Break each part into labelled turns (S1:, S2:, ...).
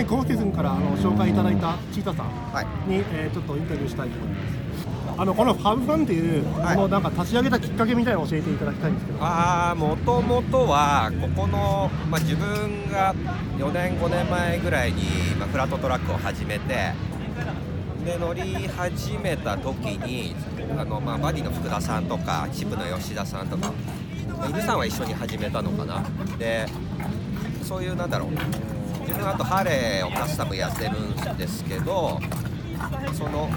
S1: 前コウスケ君からあの紹介いただいたチータさん
S2: はい。
S1: に、えーちょっとインタビューしたいと思います。あのこのハブファンっていう、
S2: はい。
S1: このなんか立ち上げたきっかけみたいなのを教えていただきたいんですけど。
S2: ああもともとはここの、まあ、自分が4年5年前ぐらいに、まあ、フラットトラックを始めてで乗り始めた時にあの、まあ、バディの福田さんとかチップの吉田さんとかまあ犬さんは一緒に始めたのかな。でそういうなんだろう自分あとハーレーをカスタムやってるんですけどその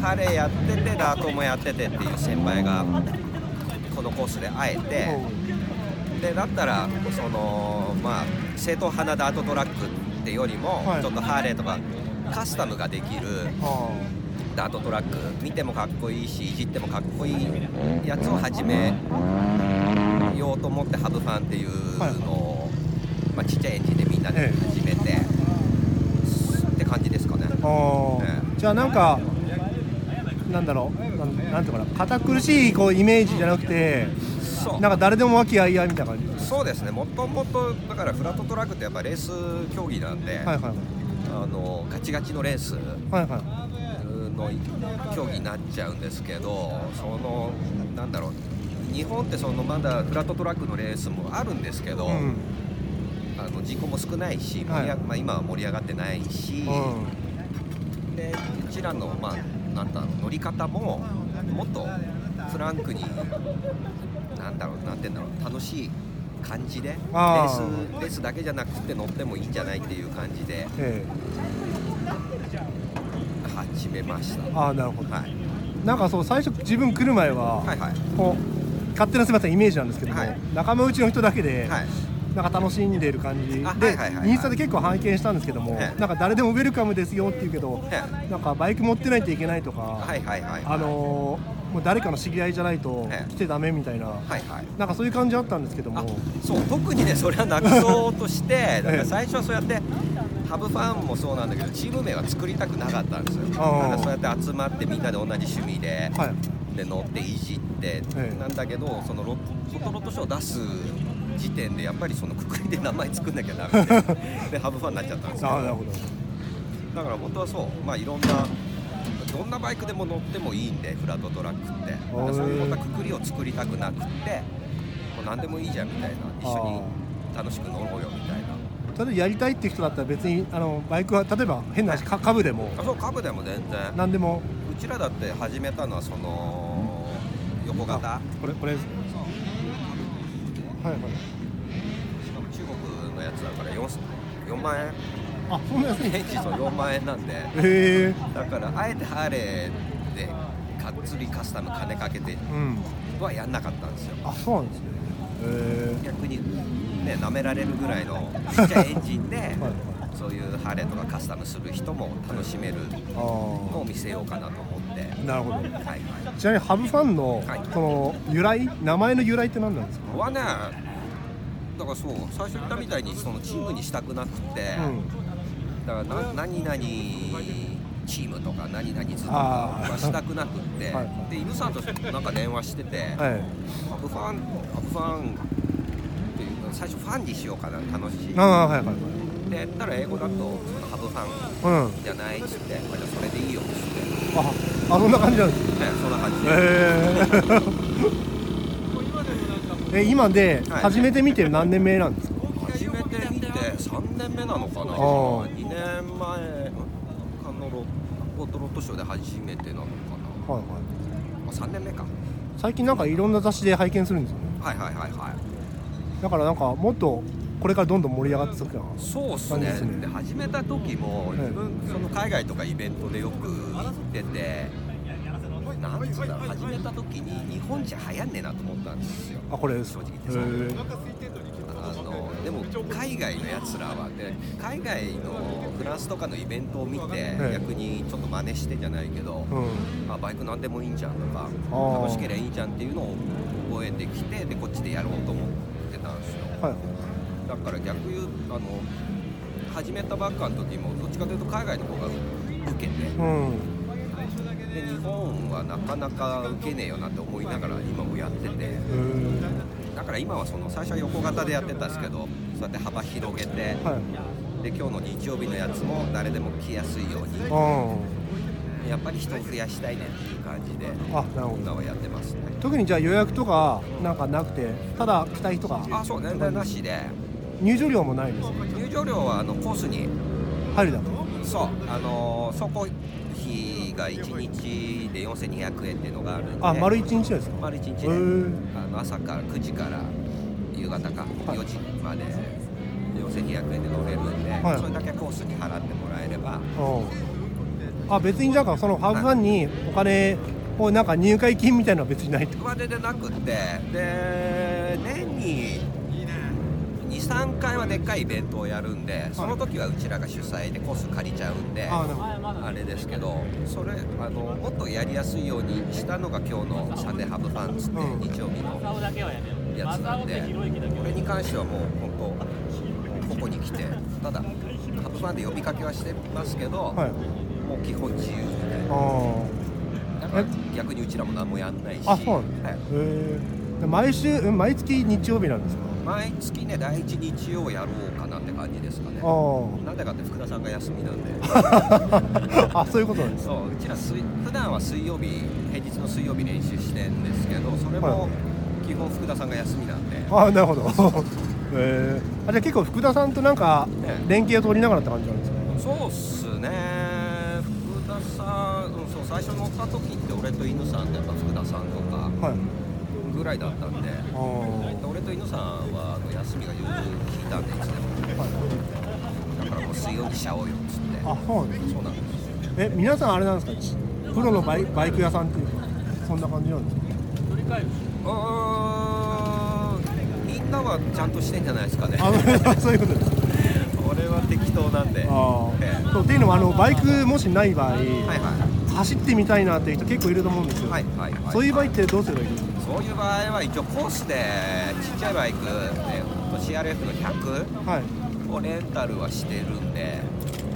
S2: ハーレーやっててダートもやっててっていう先輩がこのコースで会えてでだったらそのまあ正統派なダートトラックってよりも、
S1: はい。
S2: ちょっとハーレーとかカスタムができる
S1: あ
S2: ダートトラック見てもかっこいいしいじってもかっこいいやつを始めようと思ってハブファンっていうのを、まあ、ちっちゃいエンジンでなで始めて、って感じですかね。
S1: じゃあなんかなんだろう。なんなんていうかな。堅苦しいこうイメージじゃなくてなんか誰でも和気あいあいみたいな感じ。
S2: そうですね。もともとだからフラットトラックってやっぱレース競技なんで、
S1: はいはい。
S2: あのガチガチのレース
S1: はいはい。
S2: の競技になっちゃうんですけどそのなんだろう。日本ってそのまだフラットトラックのレースもあるんですけど、
S1: うん
S2: あの人口も少ないし、
S1: はい。
S2: まあ、今は盛り上がってないし、
S1: う
S2: でうちらの、まあ、なんだろう乗り方ももっとフランクになんだろうなんて言うんだろう楽しい感じでレ
S1: あー。
S2: ースレースだけじゃなくて乗ってもいいんじゃないっていう感じで始めました。
S1: あなるほど。
S2: はい。
S1: なんかそう最初自分来る前は、
S2: はいはい。
S1: こう勝手なすみませんイメージなんですけども、
S2: はい。
S1: 仲間内の人だけで、
S2: はい
S1: なんか楽しんでる感じ。で、
S2: あはいはいはいはい。
S1: インスタで結構拝見したんです。けども、
S2: ええ。
S1: なんか誰でもウェルカムですよって言うけど、
S2: え
S1: なんかバイク持ってないといけないとか、
S2: はいはいはい
S1: あのーもう誰かの知り合いじゃないと
S2: ええ
S1: 来てダメみたいな、
S2: はいはい。
S1: なんかそういう感じあったんですけど
S2: あ
S1: も、
S2: そう特にねそれはなくそうとしてだか
S1: ええ
S2: ら最初はそうやってハブファンもそうなんだけどチーム名は作りたくなかったんですよ。だそうやって集まってみんなで同じ趣味で、
S1: はい。
S2: で乗っていじって、
S1: ええ。
S2: なんだけどそのロフォトロットショーを出す時点でやっぱりそのくくりで名前作んなきゃダメで でハブファンになっちゃったんです
S1: なるほど。
S2: だから本当はそうまあいろんなどんなバイクでも乗ってもいいんでフラットトラックって。そういうまたくくりを作りたくなくってもう何でもいいじゃんみたいな一緒に楽しく乗ろうよみたいな。
S1: 例えばやりたいって人だったら別にあのバイクは例えば変な話か株でも。
S2: あそう株でも全然。
S1: 何でも。
S2: うちらだって始めたのはその横型。
S1: あこれこれはいはい。
S2: しかも中国のやつだから 4, 4万円？
S1: あそんな安いん
S2: エンジンそう4万円なんで。
S1: へえ。
S2: だからあえてハーレーでがっつりカスタム金かけて
S1: うん。
S2: はやんなかったんですよ。
S1: あそうなんですね。
S2: 逆にね舐められるぐらいのちっちゃいエンジンで
S1: はい
S2: そういうハーレーとかカスタムする人も楽しめる
S1: あ
S2: のを見せようかなと思って
S1: あなるほど。
S2: はいはい
S1: ちなみにハブファンの、
S2: はい。
S1: その由来名前の由来って何なんですか？
S2: はねだからそう最初言ったみたいにそのチームにしたくなくて、だからな何々チームとか何々図とかはしたくなくって。
S1: はい。
S2: で犬さんとなんか電話してて、ハブファンハブファンっていう最初ファンにしようかな楽しい。
S1: はいはいはい
S2: ったら英語だとそのハブファン
S1: うん。
S2: じゃないっつってあじゃあそれでいいよっつって。
S1: ああそんな感じなんです。ね
S2: ねそんな感じ。で、
S1: へ ええ今で
S2: はい。
S1: 初めて見て何年目なんですか、
S2: 初めて見て3年目なのかな？
S1: あ
S2: 2年前かのロロットロットショーで初めてなのかな。
S1: はいはい。
S2: あ3年目か。
S1: 最近なんかいろんな雑誌で拝見するんですよね。
S2: はいはいはいはい。
S1: だからなんかもっとこれからどんどん盛り上がっていくかな
S2: そうっすね。
S1: ですね。
S2: で始めた時も
S1: ええ
S2: 自分その海外とかイベントでよく行っててなんつうんだ始めた時に日本じゃ流行んねえなと思ったんですよ。
S1: あこれです。
S2: 正直言って。あのでも海外のやつらはで海外のフランスとかのイベントを見て、
S1: え
S2: 逆にちょっと真似してじゃないけど、
S1: うん。
S2: あバイクなんでもいいんじゃんとか楽しければいいじゃんっていうのを覚えてきてでこっちでやろうと思ってたんですよ。
S1: はい
S2: だから逆言うあの始めたばっかの時もどっちかというと海外の方が受けて
S1: うん。
S2: で日本はなかなか受けねえよなって思いながら今もやっててだから今はその最初は横型でやってたんですけどそうやって幅広げて
S1: はい。
S2: で今日の日曜日のやつも誰でも来やすいように
S1: うん。
S2: やっぱり人を増やしたいねっていう感じで
S1: あなるほど。
S2: 今はやってますね。
S1: 特にじゃあ予約とかなんかなくてただ来たい人が
S2: あそう年代なしで
S1: 入場料もないです
S2: 入場料はあのコースに。
S1: 入るだけ
S2: そうあのー、走行費が1日で4200円っていうのがあるんで。
S1: あ丸一日ですか？へ
S2: 丸一日で。
S1: ー。
S2: あの朝から9時から夕方か
S1: はい。
S2: 4時まで4200円で乗れるんで、
S1: はい。
S2: それだけコースに払ってもらえれば。
S1: う。んあ別になんかそのハーフファンにお金をなんか入会金みたいなのは別にないってこ
S2: まででなくって。で年に23回はでっかいイベントをやるんでその時はうちらが主催でコース借りちゃうんで、
S1: とあ
S2: れですけどそれあのもっとやりやすいようにしたのが今日のサンデーハブファンツって
S1: うん。
S2: 日曜日のやつなんでこれに関してはもう本当ここに来てただハブファンで呼びかけはしてますけど、
S1: はい。
S2: もう基本自由で。
S1: あ
S2: だから逆にうちらも何もやんないし。はい。
S1: 毎週うん毎月日曜日なんですか？
S2: 毎月ね第一日曜やろうかなって感じですかね。
S1: あ
S2: なんでかって福田さんが休みなんで。
S1: ああそういうことなんです。
S2: そううちら水普段は水曜日平日の水曜日練習してんですけどそれ
S1: は
S2: も基本福田さんが休みなんで、
S1: ああなるほど。へえ。あじゃあ結構福田さんとなんか
S2: ええ。
S1: 連携を取りながらって感じなんですか？
S2: そうっすね。福田さん、うん、そう最初乗った時って俺と犬さんとやっぱ福田さんとか
S1: はい
S2: ぐらいだったんで。俺と犬さんはあの休みが夜聞いたんでいつでも
S1: はい
S2: だからもう水曜にしちゃおうよっつって。
S1: あそうなんです
S2: そうなんです
S1: え皆さんあれなんですか？ちプロのバイバイク屋さんっていうかそんな感じなんですか？
S2: うーんみんなはちゃんとしてんじゃないですかね。
S1: あ そういうことです。
S2: 俺は適当なんで。
S1: あ
S2: え
S1: そうっていうのはあのバイクもしない場合、
S2: はいは
S1: 走ってみたいなっていう人結構いると思うんですよ、
S2: いはいはいはい。
S1: そういう場合ってどうすればいいですか？
S2: そういう場合は一応コースでちっちゃいバイクで CRF の100
S1: はい。
S2: をレンタルはしてるんで。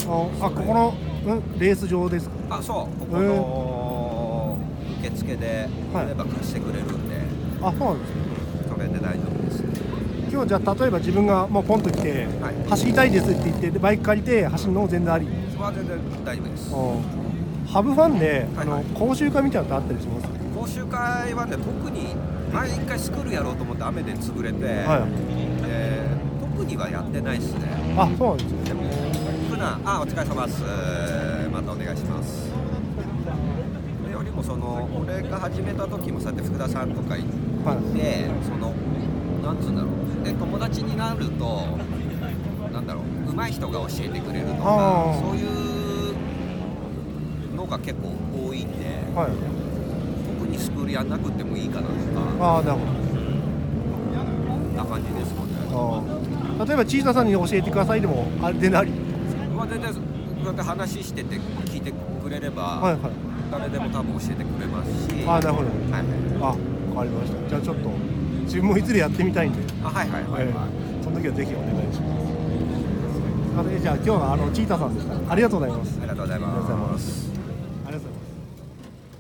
S1: ああここの、うん、レース場ですか？
S2: あそう。ここの受付で
S1: はい。
S2: やれば貸してくれるんで、
S1: あそうなんですね。
S2: それで大丈夫です。
S1: 今日じゃあ例えば自分がもうポンと来て、
S2: はい。
S1: 走りたいですって言ってバイク借りて走るのも全然あり。
S2: それは全然大丈夫です。
S1: あハブファンで、
S2: はいはい。
S1: あの講習会みたいなのってあったりします？
S2: 講習会はね特に前一回スクールやろうと思って雨で潰れて、
S1: はい。
S2: えー特にはやってないですね。
S1: あそうなんですね。
S2: 普段あお疲れ様です。またお願いします。それよりもその俺が始めた時もそうやって福田さんとかいて、
S1: はい。
S2: そのなんつうんだろう。で友達になるとなんだろう上手い人が教えてくれると
S1: あ
S2: か
S1: ー。
S2: そういうのが結構多いんで
S1: はい。
S2: 特にスクールやんなくてもいいかなとか。
S1: ああなるほ
S2: そん。な感じですもんね。
S1: どあー。例えばチータさんに教えてくださいでもあれでなり。
S2: まあ全然こうやって話してて聞いてくれれば、
S1: はいはい。
S2: 誰でも多分教えてくれますし。
S1: ああなるほど。
S2: はい。
S1: あわかりました。じゃあちょっと自分もいずれやってみたいんで、
S2: あはいはいはい、
S1: ええ。その時はぜひお願いします。あれじゃあ今日はあのチータさんでした。ありがとうございます。
S2: ありがとうございま
S1: す